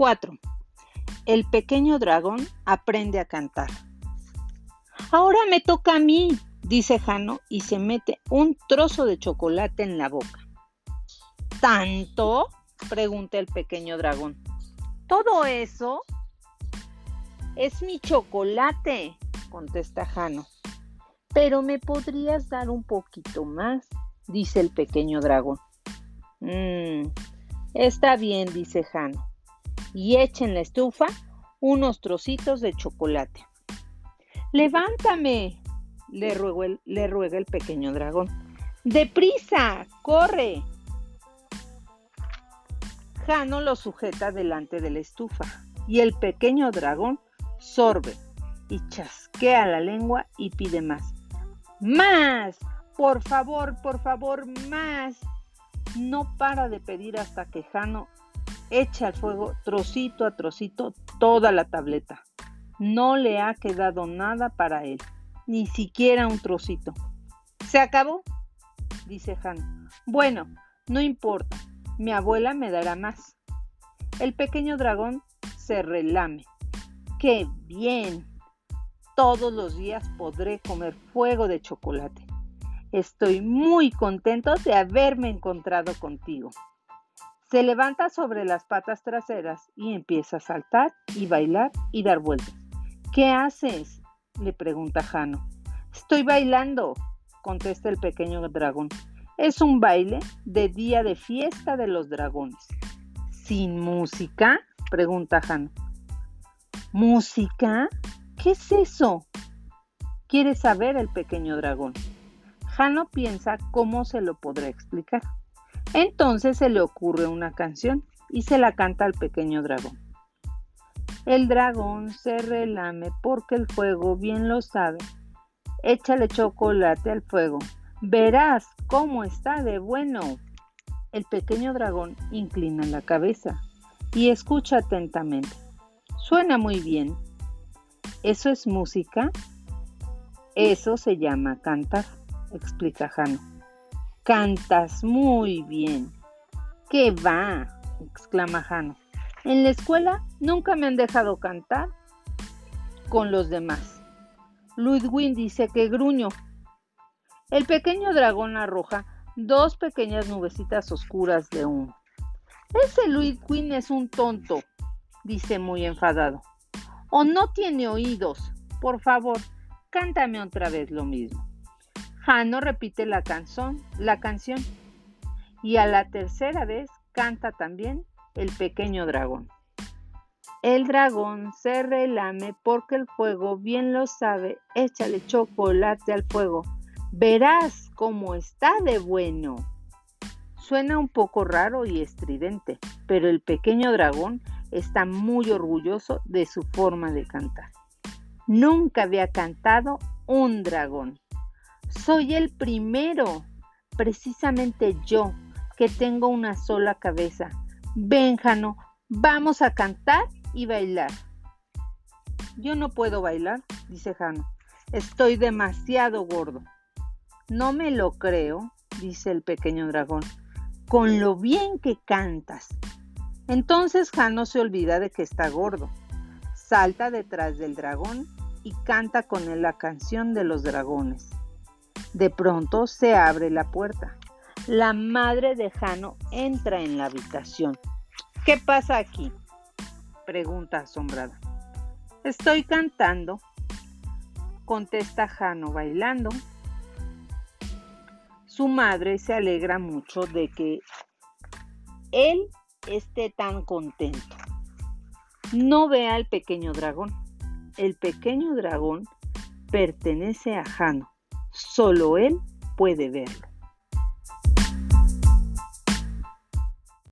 4. El pequeño dragón aprende a cantar. Ahora me toca a mí, dice Jano y se mete un trozo de chocolate en la boca. ¿Tanto? pregunta el pequeño dragón. ¿Todo eso? Es mi chocolate, contesta Jano. Pero me podrías dar un poquito más, dice el pequeño dragón. Mmm, está bien, dice Jano. Y echa en la estufa unos trocitos de chocolate. Levántame, le, le ruega el pequeño dragón. ¡Deprisa! ¡Corre! Jano lo sujeta delante de la estufa y el pequeño dragón sorbe y chasquea la lengua y pide más. ¡Más! Por favor, por favor, más. No para de pedir hasta que Jano echa al fuego trocito a trocito toda la tableta. No le ha quedado nada para él, ni siquiera un trocito. ¿Se acabó? dice Jano. Bueno, no importa, mi abuela me dará más. El pequeño dragón se relame. ¡Qué bien! Todos los días podré comer fuego de chocolate. Estoy muy contento de haberme encontrado contigo. Se levanta sobre las patas traseras y empieza a saltar y bailar y dar vueltas. ¿Qué haces? le pregunta Jano. Estoy bailando, contesta el pequeño dragón. Es un baile de día de fiesta de los dragones. ¿Sin música? pregunta Jano. ¿Música? ¿Qué es eso? Quiere saber el pequeño dragón. Jano piensa cómo se lo podrá explicar. Entonces se le ocurre una canción y se la canta al pequeño dragón. El dragón se relame porque el fuego bien lo sabe. Échale chocolate al fuego, Verás cómo está de bueno. El pequeño dragón inclina la cabeza y escucha atentamente. Suena muy bien. ¿Eso es música? Eso se llama cantar, explica Jano. Cantas muy bien. ¿Qué va? exclama Jano. En la escuela nunca me han dejado cantar con los demás. Ludwig dice que gruño, el pequeño dragón arroja dos pequeñas nubecitas oscuras de humo. Ese Louis Quinn es un tonto, dice muy enfadado. O no tiene oídos. Por favor, cántame otra vez lo mismo. Jano repite la canción, la canción. Y a la tercera vez canta también el pequeño dragón. El dragón se relame porque el fuego bien lo sabe. Échale chocolate al fuego Verás cómo está de bueno. Suena un poco raro y estridente, pero el pequeño dragón está muy orgulloso de su forma de cantar. Nunca había cantado un dragón. Soy el primero, precisamente yo, que tengo una sola cabeza. Ven, Jano, vamos a cantar y bailar. Yo no puedo bailar, dice Jano. Estoy demasiado gordo. No me lo creo, dice el pequeño dragón, con lo bien que cantas. Entonces Jano se olvida de que está gordo. Salta detrás del dragón y canta con él la canción de los dragones. De pronto se abre la puerta. La madre de Jano entra en la habitación. ¿Qué pasa aquí? pregunta asombrada. Estoy cantando, contesta Jano bailando su madre se alegra mucho de que él esté tan contento. No ve al pequeño dragón. El pequeño dragón pertenece a Jano. Solo él puede verlo.